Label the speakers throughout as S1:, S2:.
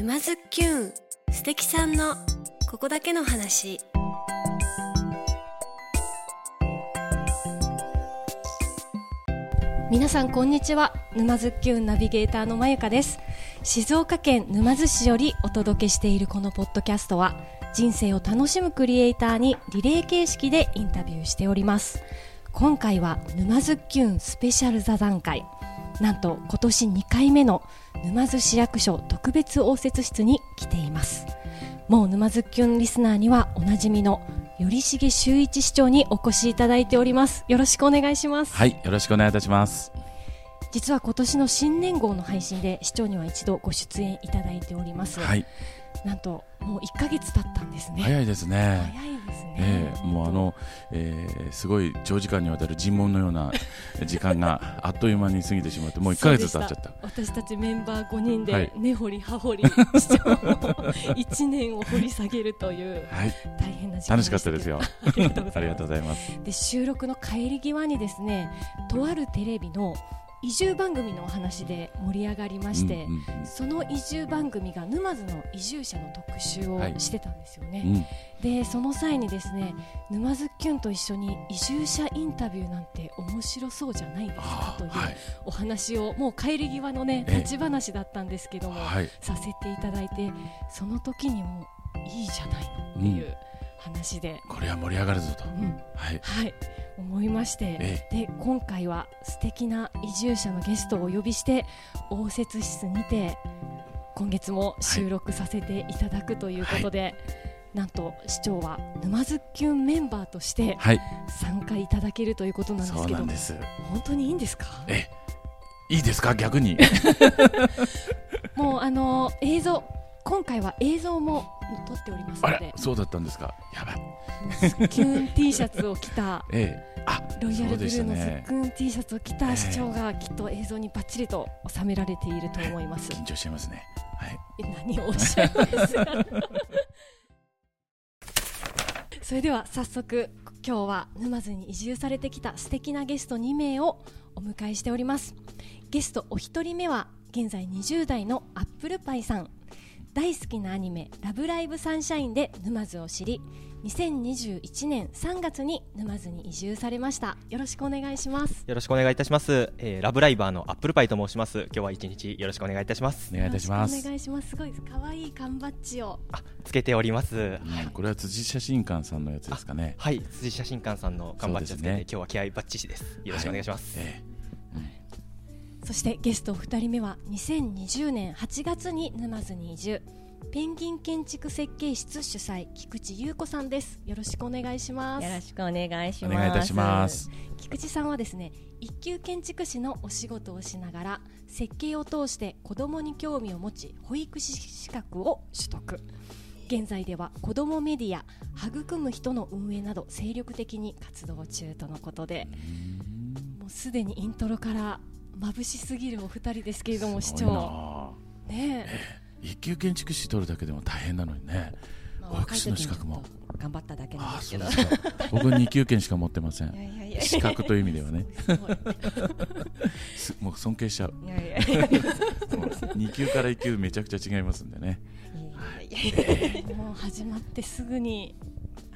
S1: 沼津きゅん素敵さんのここだけの話。皆さんこんにちは。沼津きゅんナビゲーターのまゆかです。静岡県沼津市よりお届けしているこのポッドキャストは人生を楽しむクリエイターにリレー形式でインタビューしております。今回は沼津きゅんスペシャル座談会。なんと今年2回目の沼津市役所特別応接室に来ています。もう沼津きゅんリスナーにはおなじみの頼重修一市長にお越しいただいております。よろしくお願いします。
S2: はいよろしくお願いいたします。
S1: 実は今年の新年号の配信で市長には一度ご出演いただいております。
S2: はい。
S1: なんともう1ヶ月経ったんですね。
S2: 早いですね。
S1: 早いですね、
S2: ええもうあの、えー、すごい長時間にわたる尋問のような 時間があっという間に過ぎてしまってもう1ヶ月経っちゃった。
S1: 私たちメンバー5人
S2: はい。
S1: で根掘り葉掘り市長の1年を掘り下げるという
S2: はい。
S1: 大変な時間
S2: 楽しかったですよ。
S1: ありがとうございます。で収録の帰り際にですねとあるテレビの移住番組のお話で盛り上がりまして、
S2: うん
S1: その移住番組が沼津の移住者の特集を
S2: はい
S1: してたんですよね、
S2: うんうん
S1: でその際にですね沼津きゅんと一緒に移住者インタビューなんて面白そうじゃないですかというお話をもう帰り際のね
S2: ええ。
S1: 立ち話だったんですけども、
S2: はい。
S1: させていただいてその時にもいいじゃないのっていう話で、
S2: これは盛り上がるぞと。
S1: うん。
S2: はい。
S1: はい。思いまして、
S2: え
S1: で今回は素敵な移住者のゲストをお呼びして応接室にて今月も収録させていただくということで、なんと市長は沼津きゅんメンバーとして
S2: はい。
S1: 参加いただけるということなんです
S2: そう
S1: けど
S2: なんです。
S1: 本当にいいんですか？
S2: えいいですか？逆に。
S1: もうあの映像今回は映像も撮っておりますので。
S2: そうだったんですか。やばい。
S1: キュ ン T シャツを着た
S2: ええ。あ
S1: ロイヤルブルーのズ
S2: そうでしたね。
S1: ックン T シャツを着た市長がきっと映像にバッチリと収められていると思います。
S2: 緊張してますね。はい。
S1: 何をおっしゃいます？か それでは早速今日は沼津に移住されてきた素敵なゲスト2名をお迎えしております。ゲストお一人目は現在20代のアップルパイさん大好きなアニメ「ラブライブサンシャイン」で沼津を知り2021年3月に沼津に移住されました。よろしくお願いします。
S3: よろしくお願いいたします、えー、ラブライバーのアップルパイと申します。今日は一日よろしくお願いいたします。
S2: お願いいたします。
S1: お願いします。すごい可愛い缶バッジを。
S3: あつけております。
S2: うんこれは辻写真館さんのやつですかね。
S3: はい。辻写真館さんの缶バッジをつけて、
S2: ね。
S3: 今日は気合いバッチシです。よろしくお願いします、
S2: はい。え
S1: そしてゲスト2人目は2020年8月に沼津に移住。ペンギン建築設計室主催菊池優子さんです。よろしくお願いします。
S4: よろしくお願いします。
S2: えお願いいたします。
S1: 菊池さんはですね一級建築士のお仕事をしながら設計を通して子どもに興味を持ち保育士資格を取得。現在では子どもメディア育む人の運営など精力的に活動中とのことでもうすでにイントロから眩しすぎるお二人ですけれども市長。ねえ。
S2: 一級建築士取るだけでも大変なのにね。
S4: まあ
S2: 保育士の資格も。
S4: 頑張っただけなんですけど。
S2: 僕二級建しか持ってません。資格という意味ではね。もう尊敬しちゃう。
S4: いやいやいやいや。
S2: 2級から1級めちゃくちゃ違いますんでね。
S1: もう始まってすぐに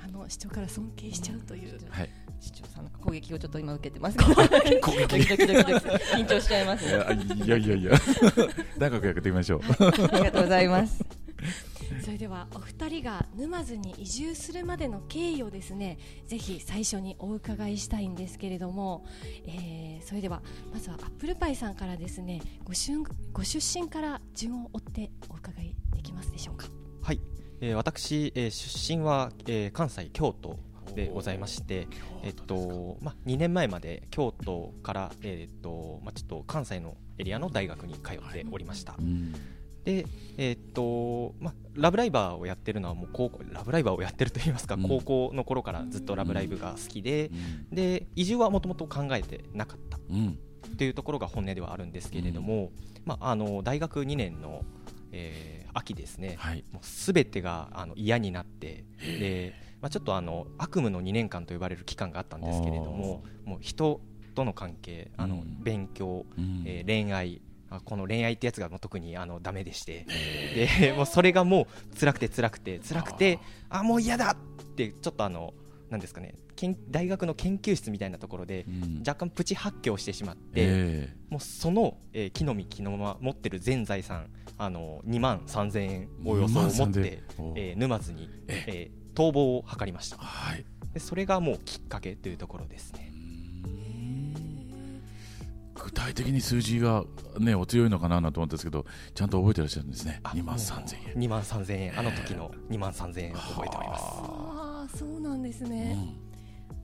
S1: あの市長から尊敬しちゃうという。
S2: はい
S4: 市長さんの攻撃をちょっと今受けてます。
S2: 攻
S4: ド
S2: 撃
S4: キドキドキドキ緊張しちゃいます
S2: い
S4: ね。
S2: やいやいやいや 長くやっていきましょう
S4: ありがとうございます。
S1: それではお二人が沼津に移住するまでの経緯をですねぜひ最初にお伺いしたいんですけれども、えーそれではまずはアップルパイさんからですねごしゅんご出身から順を追ってお伺いできますでしょうか
S3: はい、えー私、えー出身は、えー関西京都でございまして、えっとまあ、2年前まで京都から、えっとまあ、ちょっと関西のエリアの大学に通っておりました、
S2: うん。
S3: で、えーっとまあ、ラブライバーをやってるのはもう高校ラブライバーをやってると言いますか、
S2: うん。
S3: 高校の頃からずっとラブライブが好きで、で移住はもともと考えてなかった。
S2: うん。
S3: っていうところが本音ではあるんですけれども、まあ、あの大学2年の、えー秋ですね、
S2: はい。
S3: もう全てがあの嫌になってで、まあ、ちょっとあの悪夢の2年間と呼ばれる期間があったんですけれどももう人との関係あの、
S2: うん。
S3: 勉強、
S2: うん。
S3: えー恋愛あこの恋愛ってやつがもう特にあのダメでして。で もうそれがもう辛くて辛くて辛くてあもう嫌だってちょっとあのなんですかね研大学の研究室みたいなところで
S2: うん。
S3: 若干プチ発狂してしまって、
S2: え
S3: もうその、えー木の実木のま持ってる全財産あの2万3000円およそを持っ
S2: 2万3000
S3: て、えー沼津に、
S2: え。
S3: えー逃亡を図りました。
S2: えはい。
S3: でそれがもうきっかけというところですね。
S2: 具体的に数字がねお強いのかななんて思ったんですけどちゃんと覚えてらっしゃるんですね。
S3: あ
S2: 2万3000円。
S3: 2万3000円。あの時の2万3000円を覚えております。
S1: ああそうなんです
S2: う
S1: ね、
S2: ん。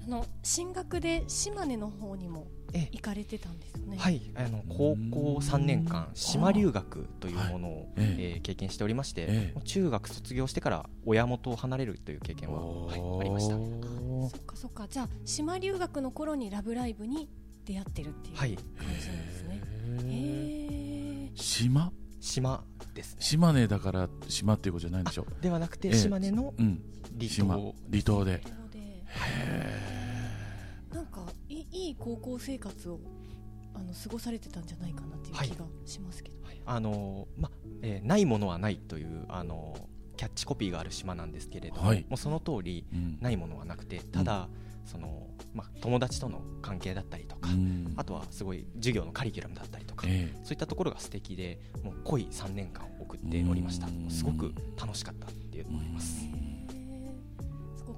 S1: あの進学で島根の方にも
S3: え
S1: 行かれてたんですよね。
S3: はい。あの高校3年間島留学というものを、
S2: はいええ
S3: えー経験しておりまして、
S2: ええ。
S3: 中学卒業してから親元を離れるという経験は、はいありました。
S1: そっかそっか。じゃあ島留学の頃に「ラブライブ!」に出会ってるっていう
S3: はい。
S1: 感じなんですね。
S2: へ
S1: へえ。
S2: 島？
S3: 島ですね。
S2: 島根だから島っていうことじゃないんでしょ？
S3: ではなくて
S2: ええ。
S3: 島根の
S2: うん。
S3: 離
S2: 島
S3: 島。
S2: 離島で。
S1: なので。なんかいいい高校生活をあの過ごされてたんじゃないかなっていう気がしますけど、
S3: あのまえーないものはないというあのキャッチコピーがある島なんですけれども、
S2: はい。
S3: もうその通り
S2: うん。
S3: ないものはなくてただ、そのまあ、友達との関係だったりとか、
S2: うん。
S3: あとはすごい授業のカリキュラムだったりとか、
S2: え
S3: そういったところが素敵でもう濃い3年間を送っておりました。
S2: うん。
S3: すごく楽しかったっていう
S2: え
S3: 思います、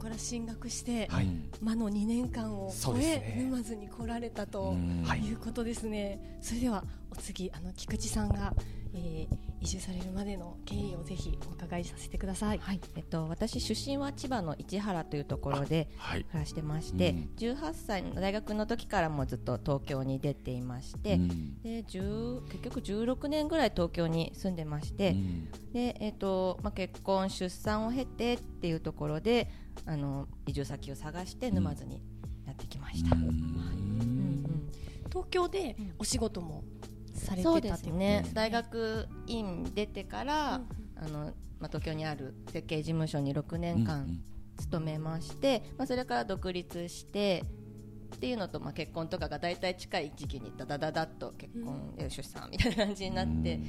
S1: こから進学して、
S3: はい。
S2: うん
S1: 魔の2年間を超え、
S3: ね
S1: 沼津に来られたと、
S3: い。
S1: いうことですね。それではお次あの菊池さんが、えー移住されるまでの経緯をぜひお伺いさせてください。
S4: はい、えっと、私出身は千葉の市原というところで
S2: はい。
S4: 暮らしてまして、
S2: うん。
S4: 18歳の大学の時からもずっと東京に出ていまして、
S2: うん。
S4: で10結局16年ぐらい東京に住んでまして、
S2: うん。
S4: でえっとまあ、結婚出産を経てっていうところであの移住先を探して沼津にやってきました。
S2: うん。
S4: うんうん。
S1: 東京でお仕事もされてたってこと
S4: すね。
S1: ですね。
S4: 大学院出てから、
S1: うん
S4: あのまあ、東京にある設計事務所に6年間
S2: うん
S4: 勤めまして、まあ、それから独立してっていうのと、まあ、結婚とかが大体近い時期にダダダダッと結婚で出産みたいな感じになって、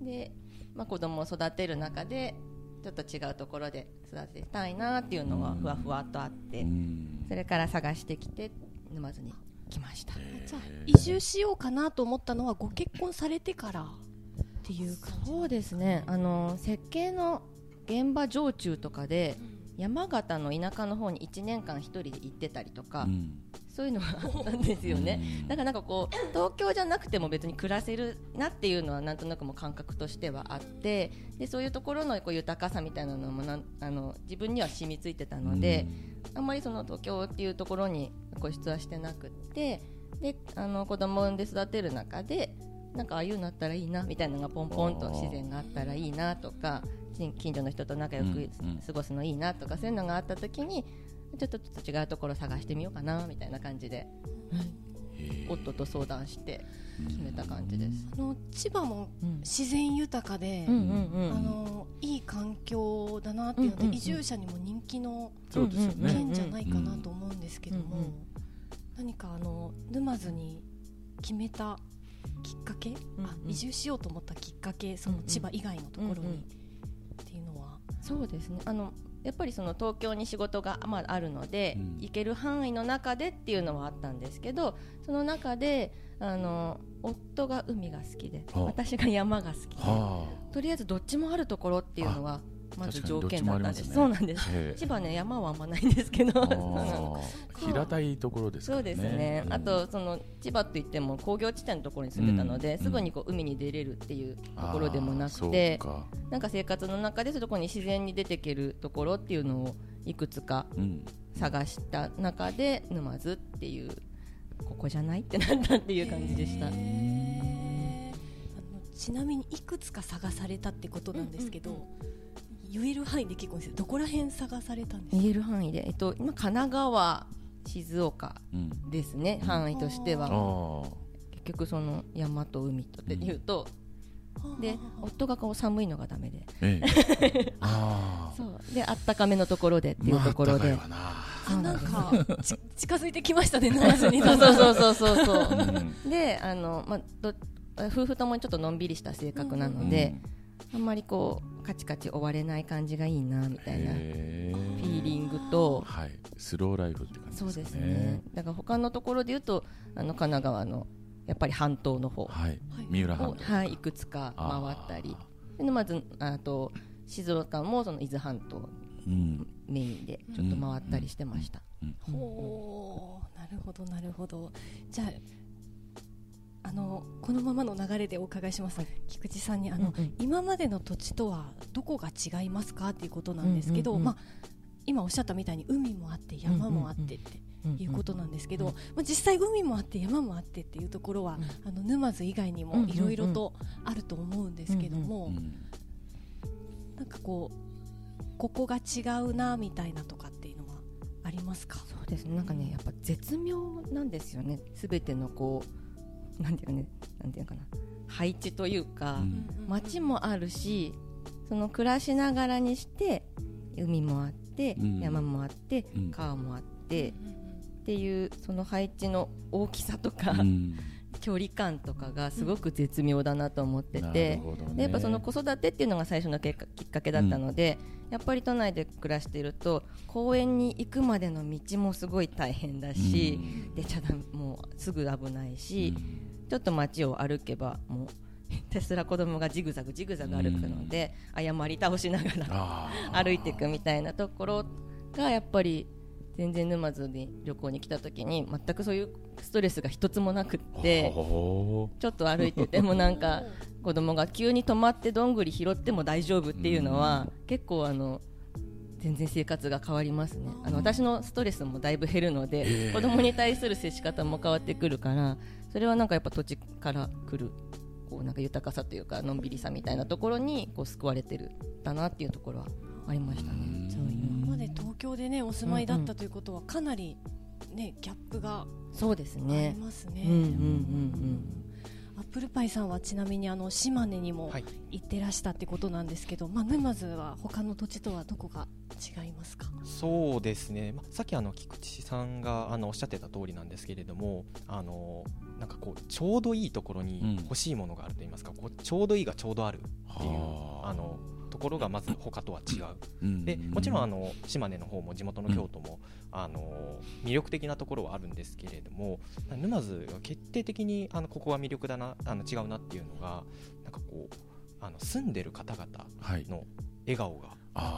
S4: で、まあ、子供を育てる中でちょっと違うところで育てたいなっていうのはふわふわとあって、
S2: うん。
S4: それから探してきて沼津に来ました。
S1: じゃあ移住しようかなと思ったのはご結婚されてからっていう感じ。
S4: そうですね。あの設計の現場常駐とかで山形の田舎の方に1年間一人で行ってたりとか、
S2: うん
S4: そういうのがあったんですよね。
S2: うん。
S4: だからなんかこう東京じゃなくても別に暮らせるなっていうのはなんとなくもう感覚としてはあってでそういうところのこう豊かさみたいなのもなんあの自分には染みついてたので、あんまりその東京っていうところに固執はしてなくってであの子供を産んで育てる中でなんかああいうのあったらいいなみたいなのがポンポンと自然があったらいいなとか近近所の人と仲良く過ごすのいいなとかそういうのがあった時にちょっとちょっと違うところ探してみようかなみたいな感じで。夫と相談して決めた感じです。
S1: あの千葉も
S4: うん。
S1: 自然豊かで、
S4: うんうんうん。
S1: あのいい環境だなっていうので、
S4: うんうんうん。
S1: 移住者にも人気の
S2: そうですよね。
S1: 県じゃないかなと思うんですけども、
S4: うんうん
S1: 何かあの沼津に決めたきっかけ、
S4: うん
S1: あ
S4: うん。
S1: 移住しようと思ったきっかけその千葉以外のところに、
S4: うんうん。
S1: っていうのは、
S4: そうですね。あのやっぱりその東京に仕事が、まあ、あるので、
S2: うん。
S4: 行ける範囲の中でっていうのはあったんですけどその中であの夫が海が好きで
S2: はあ。
S4: 私が山が好きで
S2: は
S4: とりあえずどっちもあるところっていうのはまず条件だったんです、
S2: 確か
S4: そうなんです。千葉ね山はあんまないんですけど。
S2: 平たいところですからね。
S4: そうですね、あとその千葉といっても工業地点のところに住んでたので、
S2: うん。
S4: すぐにこう海に出れるっていうところでもなくて
S2: そうか。
S4: なんか生活の中でそころに自然に出てけるところっていうのをいくつか
S2: うん。
S4: 探した中で沼津っていうここじゃないってなったっていう感じでした。
S1: ちなみにいくつか探されたってことなんですけど、
S4: うんうん
S1: 言える範囲で結構ですよどこら辺探されたんですか？
S4: 言える範囲で、えっと、今神奈川静岡
S2: うん
S4: ですね範囲として
S2: あ
S4: は
S2: ー。
S4: 結局その山と海とっていうと、で夫がこう寒いのがダメで。
S2: ええ。
S4: そう。であったかめのところでっていう
S2: まあ
S4: ところで、
S2: 高いわな
S1: あなんかち近づいてきましたね沼津に。
S4: そうそうそうそうそう。そう
S2: うん。
S4: であの、まあ、ど夫婦ともにちょっとのんびりした性格なので、あんまりこうカチカチ追われない感じがいいなみたいなフ
S2: へ
S4: ィーリングと、
S2: はい、スローライフって感じ
S4: そう
S2: ですかね。
S4: ですね。だから他のところで言うとあの神奈川のやっぱり半島の方。
S2: はい、
S1: はい。
S2: 三浦半島。
S4: をはい、いくつか回ったり。でまずあと静岡もその伊豆半島
S2: うん、
S4: メインでちょっと回ったりしてました、
S1: ほうなるほどなるほど。じゃああのこのままの流れでお伺いします、菊池さんにあの、
S4: うんうん。
S1: 今までの土地とはどこが違いますかっていうことなんですけど、
S4: うんうんうん。
S1: まあ、今おっしゃったみたいに海もあって山もあってっていうことなんですけど、まあ、実際海もあって山もあってっていうところは、あの沼津以外にもいろいろとあると思うんですけども、
S2: うん
S1: なんかこうここが違うなみたいなとかっていうのはありますか？
S4: そうですね。なんかねやっぱ絶妙なんですよね。すべてのこうなんていうのねなんていうのかな配置というか、
S2: うん。
S4: 街もあるしその暮らしながらにして海もあって、
S2: うん。
S4: 山もあって、
S2: うん。
S4: 川もあって、っていうその配置の大きさとか、
S2: うん。
S4: 距離感とかがすごく絶妙だなと思って
S2: な
S4: てでやっぱその子育てっていうのが最初のきっかきっかけだったので、やっぱり都内で暮らしていると公園に行くまでの道もすごい大変だし、出ちゃだもうすぐ危ないし、ちょっと街を歩けばもう ひたすら子供がジグザグジグザグ歩くので、謝り倒しながら
S2: あ
S4: 歩いていくみたいなところがやっぱり全然沼津に旅行に来た時に全くそういうストレスが一つもなくって
S2: ほ
S4: ちょっと歩いててもなんか子供が急に止まってどんぐり拾っても大丈夫っていうのは結構あの全然生活が変わりますね。あの私のストレスもだいぶ減るので子供に対する接し方も変わってくるからそれはなんかやっぱ土地から来るこうなんか豊かさというかのんびりさみたいなところにこう救われてるだなっていうところはありましたね。そういう
S1: 今まで東京でねお住まいだったということはかなりねギャップが
S4: そうです
S1: あり
S4: ね
S1: ますね。
S4: うんうんうん
S1: アップルパイさんはちなみにあの島根にも
S3: はい。
S1: 行ってらしたってことなんですけど、まあ沼津は他の土地とはどこが違いますか？
S3: そうですね、まあ、さっきあの菊池さんがあのおっしゃってた通りなんですけれどもあのなんかこうちょうどいいところに欲しいものがあると言いますか、こうちょうどいいがちょうどあるっていう
S2: はあ。
S3: あのところがまず他とは違う。
S2: うん。
S3: でもちろんあの島根の方も地元の京都も、あの魅力的なところはあるんですけれども沼津が決定的にあのここは魅力だなあの違うなっていうのがなんかこうあの住んでる方々
S2: はい。
S3: の笑顔が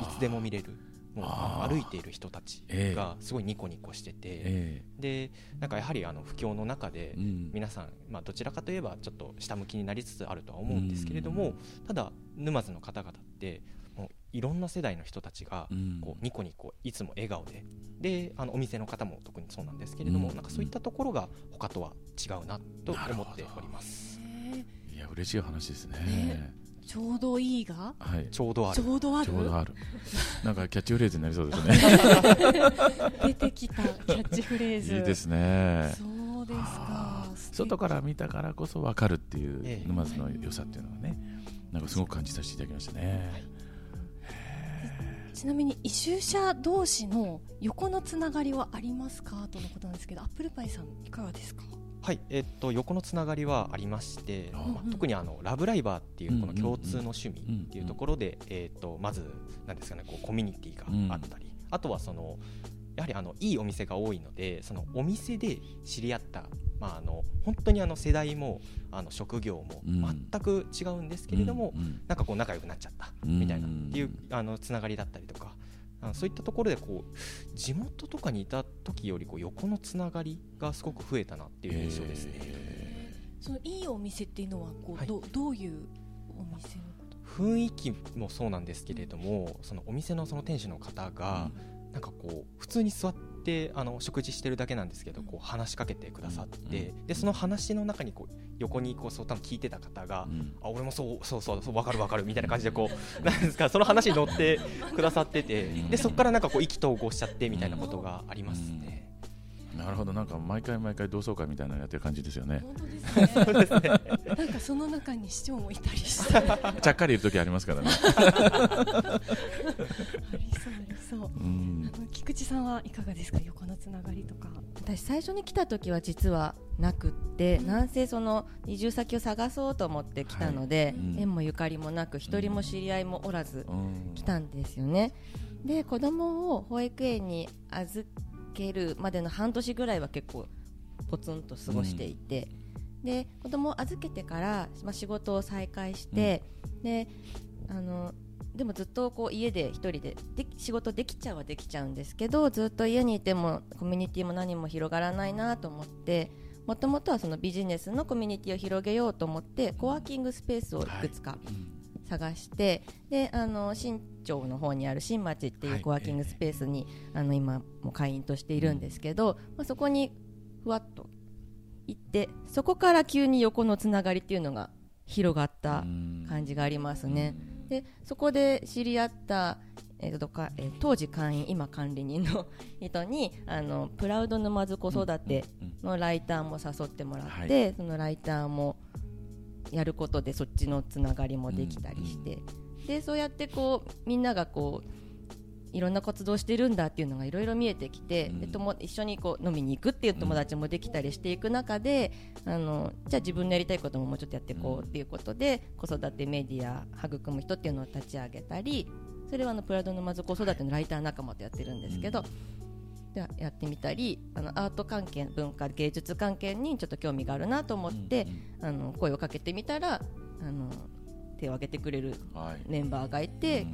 S3: いつでも見れるもう歩いている人たち
S2: ええ。
S3: がすごいニコニコしてて、
S2: え
S3: でなんかやはりあの不況の中で皆さん、まあ、どちらかといえばちょっと下向きになりつつあるとは思うんですけれども、ただ沼津の方々ってもういろんな世代の人たちが
S2: うん。
S3: こうニコニコいつも笑顔でであのお店の方も特にそうなんですけれども、
S2: うん。
S3: なんかそういったところが他とは違うなと思っております。
S2: いや嬉しい話ですね。
S1: ねちょうどいいが？
S2: はい。
S3: ちょうどある。
S1: ちょうどある？
S2: ちょうどある。なんかキャッチフレーズになりそうですね。
S1: 出てきたキャッチフレーズ。
S2: いいですね。
S1: そうですか。
S2: 外から見たからこそ分かるっていう
S3: ええ。
S2: 沼津の良さっていうのがねなんかすごく感じさせていただきましたね、
S1: ちなみに移住者同士の横のつながりはありますか？とのことなんですけど、アップルパイさんいかがですか？
S3: はい、えっと横のつながりはありまして、
S2: あ
S3: まあ特にあのラブライバーっていうこの共通の趣味っていうところで、えっとまずなんですかねこうコミュニティがあったり、あとはそのやはりあのいいお店が多いのでそのお店で知り合った、まあ、あの本当にあの世代もあの職業も
S2: うん。
S3: 全く違うんですけれども、なんかこう仲良くなっちゃった
S2: うん
S3: みたいなっていうあのつながりだったりとか。あのそういったところでこう地元とかにいた時よりこう横のつながりがすごく増えたなっていう印象ですね。
S2: え
S1: そのいいお店っていうのはこう、
S3: はい
S1: どどういうお店のこと？
S3: 雰囲気もそうなんですけれどもそのお店のその店主の方が、なんかこう普通に座ってあの食事してるだけなんですけどこう話しかけてくださって、でその話の中にこう横にこうそう多分聞いてた方が、
S2: うん。
S3: あ俺もそうそうそうそう分かる分かるみたいな感じでこう なんですかその話に乗ってくださっててでそこからなんかこう意気投合しちゃってみたいなことがありますね。
S2: なるほどなんか毎回毎回同窓会みたいなのやってる感じですよね。
S1: 本当ですね。なんかその中に市長もいたりして。あ
S2: ちゃっかりいる時ありますからね。
S1: りそうありそそう。
S2: うん。
S1: あの菊池さんはいかがですか横のつながりとか。
S4: 私最初に来た時は実はなくって、
S1: うん。
S4: なんせその移住先を探そうと思って来たので、
S2: はい。うん。
S4: 縁もゆかりもなく一人も知り合いもおらず
S2: うん
S4: 来たんですよねで子供を保育園に預けるまでの半年ぐらいは結構ポツンと過ごしていて、で子供を預けてから、まあ、仕事を再開して、であのでもずっとこう家で一人でで仕事できちゃうはできちゃうんですけどずっと家にいてもコミュニティも何も広がらないなと思ってもともとはそのビジネスのコミュニティを広げようと思ってコワーキングスペースをいくつか探して、であの新町の方にある新町ってい
S2: はい。
S4: うコワーキングスペースに、あの今も会員としているんですけど、まあ、そこにふわっと行ってそこから急に横のつながりっていうのが広がった感じがありますね。でそこで知り合った、えーとかえー当時会員今管理人の 人にあのプラウド沼津子育てのライターも誘ってもらって、そのライターもやることでそっちのつながりもできたりして、でそうやってこうみんながこういろんな活動してるんだっていうのがいろいろ見えてきて、
S2: うん。
S4: でとも一緒にこう飲みに行くっていう友達もできたりしていく中で、あのじゃあ自分のやりたいことももうちょっとやっていこうっていうことで、子育てメディア育む人っていうのを立ち上げたりそれはあのプラドのまず子育てのライター仲間とやってるんですけど、でやってみたりあのアート関係文化芸術関係にちょっと興味があるなと思って、あの声をかけてみたらあの手を挙げてくれる
S2: はい。
S4: メンバーがいて、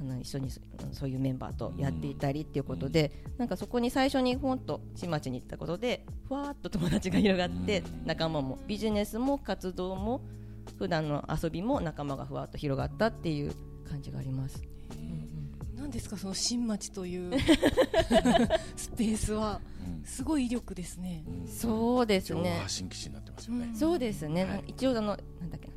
S4: あの一緒にそそういうメンバーとやっていたりっていうことで、なんかそこに最初にほんと新町に行ったことでふわーっと友達が広がって、
S2: うん
S4: 仲間もビジネスも活動も普段の遊びも仲間がふわっと広がったっていう感じがあります。
S1: 何ですかその新町という スペースは。すごい威力ですね。
S4: そうですね。
S2: 発信基地になってますよね。
S1: うん。
S4: そうですね、
S2: はい。
S4: 一応あのなんだっけな、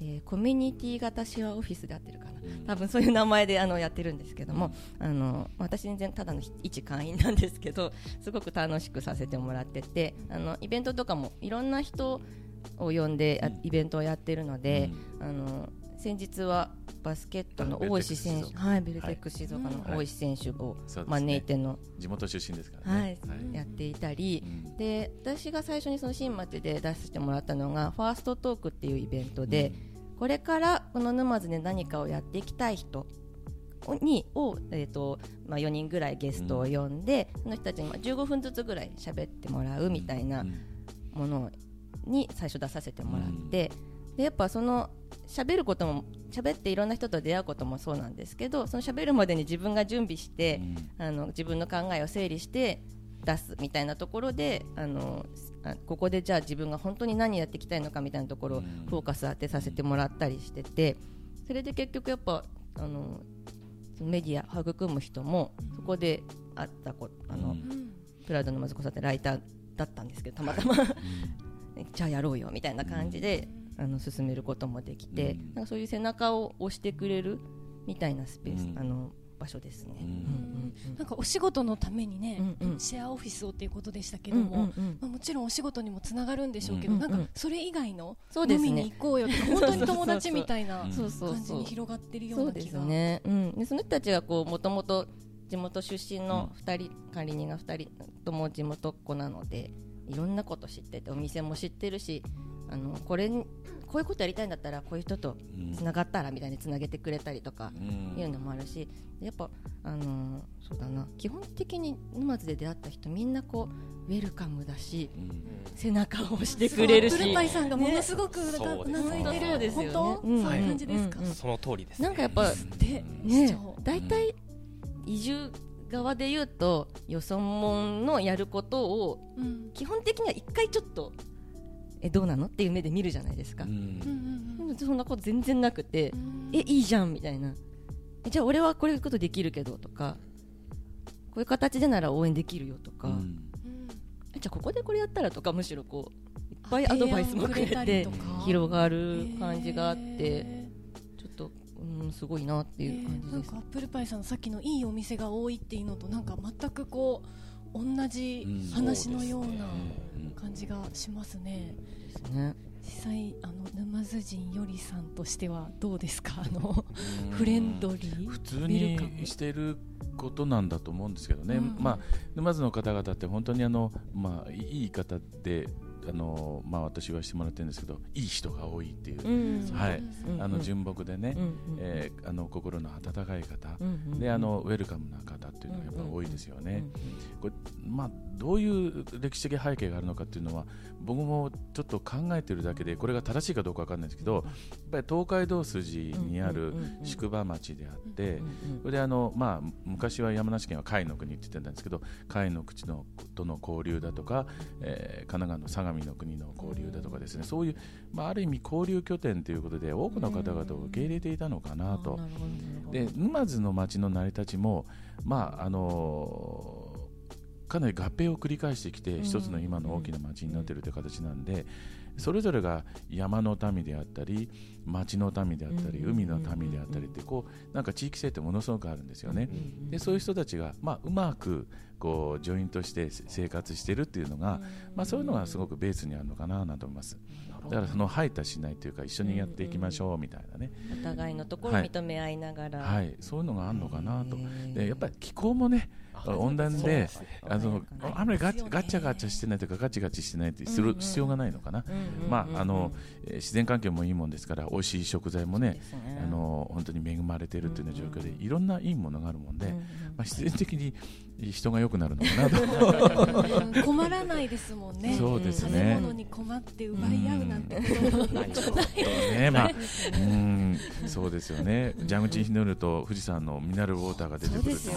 S4: えーコミュニティ型シェアオフィスで合ってるかな。多分そういう名前であのやってるんですけども、あの私全然ただの一会員なんですけどすごく楽しくさせてもらっててあのイベントとかもいろんな人を呼んで、あ
S2: うん。
S4: イベントをやってるので、あの先日はバスケットの大石選手。はいベルテックス静岡の大石選手を招いての、
S2: 地元出身ですから
S4: はい。
S2: ね
S4: やっていたり、
S2: うん。
S4: で私が最初にその新町で出してもらったのがファーストトークっていうイベントで、これからこの沼津で何かをやっていきたい人にを、えーとまあ、4人ぐらいゲストを呼んで、その人たちにまあ15分ずつぐらい喋ってもらうみたいな
S2: うん。
S4: ものに最初出させてもらって、でやっぱその喋ることも喋っていろんな人と出会うこともそうなんですけどその喋るまでに自分が準備して、あの自分の考えを整理して出すみたいなところであのあここでじゃあ自分が本当に何やっていきたいのかみたいなところを
S2: うん。
S4: フォーカス当てさせてもらったりしててそれで結局やっぱあのメディア育む人もそこで会ったこあの、
S2: うん。
S4: プラウドのまずこさってライターだったんですけどたまたま。じゃあやろうよみたいな感じであの進めることもできて、
S2: うん。
S4: なんかそういう背中を押してくれるみたいなスペース、
S2: うん。
S4: あの場所ですね。
S2: うん。
S4: うんうん
S1: なんかお仕事のためにね、
S4: うんうん
S1: シェアオフィスをっていうことでしたけど
S4: うん
S1: も、
S4: うんうん。
S1: まあ、もちろんお仕事にもつながるんでしょうけど、
S4: うん
S1: なんかそれ以外の
S4: そうですね。
S1: 飲みに行こうよとか本当に友達みたいな感じに広がってるよ
S4: そう
S1: な気が。
S4: すね、うん、でその人たちがこうもともと地元出身の2人、管理人が2人とも地元っ子なのでいろんなこと知っててお店も知ってるしあのこれにこういうことやりたいんだったらこういう人と
S2: うん
S4: つながったらみたいにつなげてくれたりとか
S2: うん。
S4: いうのもあるしやっぱあのーそうだな基本的に沼津で出会った人みんなこうウェルカムだし
S2: うん。
S4: 背中を押してくれるし
S1: アップルパイさんがものすごく
S3: ね
S1: うなずいてる、
S4: そうですよね。
S1: 本当、
S4: うん。
S1: そういう感じですか、
S3: その通りです、
S4: なんかやっぱ
S1: で、
S4: ね大体移住側で言うとよそもんのやることを
S1: うん。
S4: 基本的には一回ちょっとえどうなの？っていう目で見るじゃないですか。
S2: う、
S1: うん
S4: そんなこと全然なくて、
S1: うん。
S4: えいいじゃんみたいな。えじゃあ俺はこういうことできるけどとかこういう形でなら応援できるよとか、
S2: うん。
S4: じゃあここでこれやったらとかむしろこういっぱいアドバイスもくれて広がる感じがあって
S1: へ
S4: ちょっと、うん、すごいなって
S1: ー
S4: いう感じです。
S1: なんかアップルパイさんのさっきのいいお店が多いっていうのとなんか全くこう同じ話のような
S2: うん。
S1: 感じがしますね。
S4: ですね。
S1: 際あの沼津人よりさんとしてはどうですか？あのフレンドリー
S2: 普通にしてることなんだと思うんですけどね、
S1: うん。
S2: まあ、沼津の方々って本当にあの、まあ、いい方であの、まあ、私はしてもらってるんですけどいい人が多いっていう、
S4: うん。
S2: はい。
S1: うん
S2: あの純朴でね、
S4: う
S2: えーあの心の温かい方、であのウェルカムな方っていうのがやっぱ多いですよね。
S4: うん
S2: これまあ、どういう歴史的背景があるのかっていうのは僕もちょっと考えてるだけでこれが正しいかどうかわかんないんですけどやっぱり東海道筋にある宿場町であってそれであの、まあ、昔は山梨県は甲斐の国って言ってたんですけど甲斐の口のとの交流だとか、えー神奈川の相模の国の交流だとかですねそういう、まあ、ある意味交流拠点ということで多くの方々を受け入れていたのかなと。で沼津の町の成り立ちも、まああのーかなり合併を繰り返してきて、
S4: ん。
S2: 一つの今の大きな町になっているという形なんで、それぞれが山の民であったり町の民であったり、
S4: うん。
S2: 海の民であったりってこうなんか地域性ってものすごくあるんですよね。でそういう人たちが、まあ、うまくこうジョイントして生活してるっていうのが、まあ、そういうのがすごくベースにあるのかなと思います。だからその排他しないというか一緒にやっていきましょうみたいなね、
S4: お互いのところを認め合いながら、
S2: はい、そういうのがあるのかなと。でやっぱり気候もね温暖であのあんまりガチャガチャしてないとかガチガチしてないってする必要がないのかな、まああのえー自然環境もいいもんですから美味しい食材もねあの本当に恵まれてるっていうような状況でいろんないいものがあるもんで、まあ、必然的に人が良くなるのかなと。
S1: うん困らないですもんね。
S2: そうです
S1: 食べ
S2: ね
S1: 物に困って奪い合うなんて。ことは
S3: ない
S2: ね。まあうんそうですよね。蛇口にひねると富士山のミネラルウォーターが出てくる
S4: そう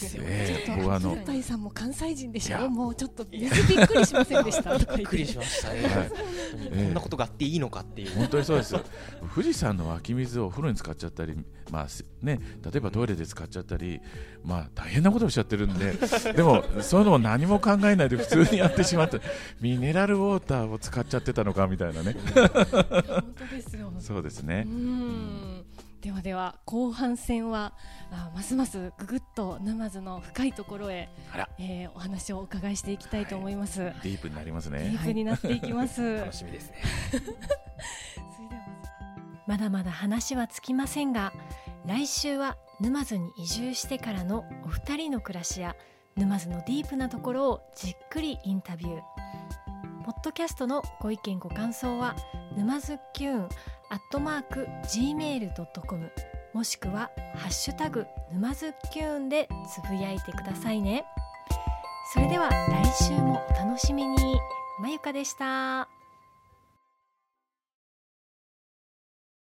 S4: ですよね。
S2: まあ
S1: ね
S2: ええ
S1: ち
S2: あの
S1: と秋田さんも関西人でしょ？もうちょっと水びっくりしませんでした？
S3: びっくりしましたね、
S2: はい。
S3: 本当にこんなことがあっていいのかっていう、
S2: 本当にそうです富士山の湧き水をお風呂に使っちゃったり、まあすね、例えばトイレで使っちゃったり、まあ、大変なことをしちゃってるんで。でもそういうのも何も考えないで普通にやってしまってミネラルウォーターを使っちゃってたのかみたいなね。
S1: 本当ですよ。
S2: そうです
S1: う
S2: ね
S1: んではでは後半戦はあますますぐぐっと沼津の深いところへえーお話をお伺いしていきたいと思います、
S2: ディープになります
S1: ディ
S2: ね
S1: ープになっていきます、
S3: 楽しみですね。
S1: それではまだまだ話はつきませんが来週は沼津に移住してからのお二人の暮らしや沼津のディープなところをじっくりインタビュー。ポッドキャストのご意見ご感想は沼津キューンアットマーク gmail.com もしくはハッシュタグ沼津キューンでつぶやいてくださいね。それでは来週もお楽しみに。まゆかでした。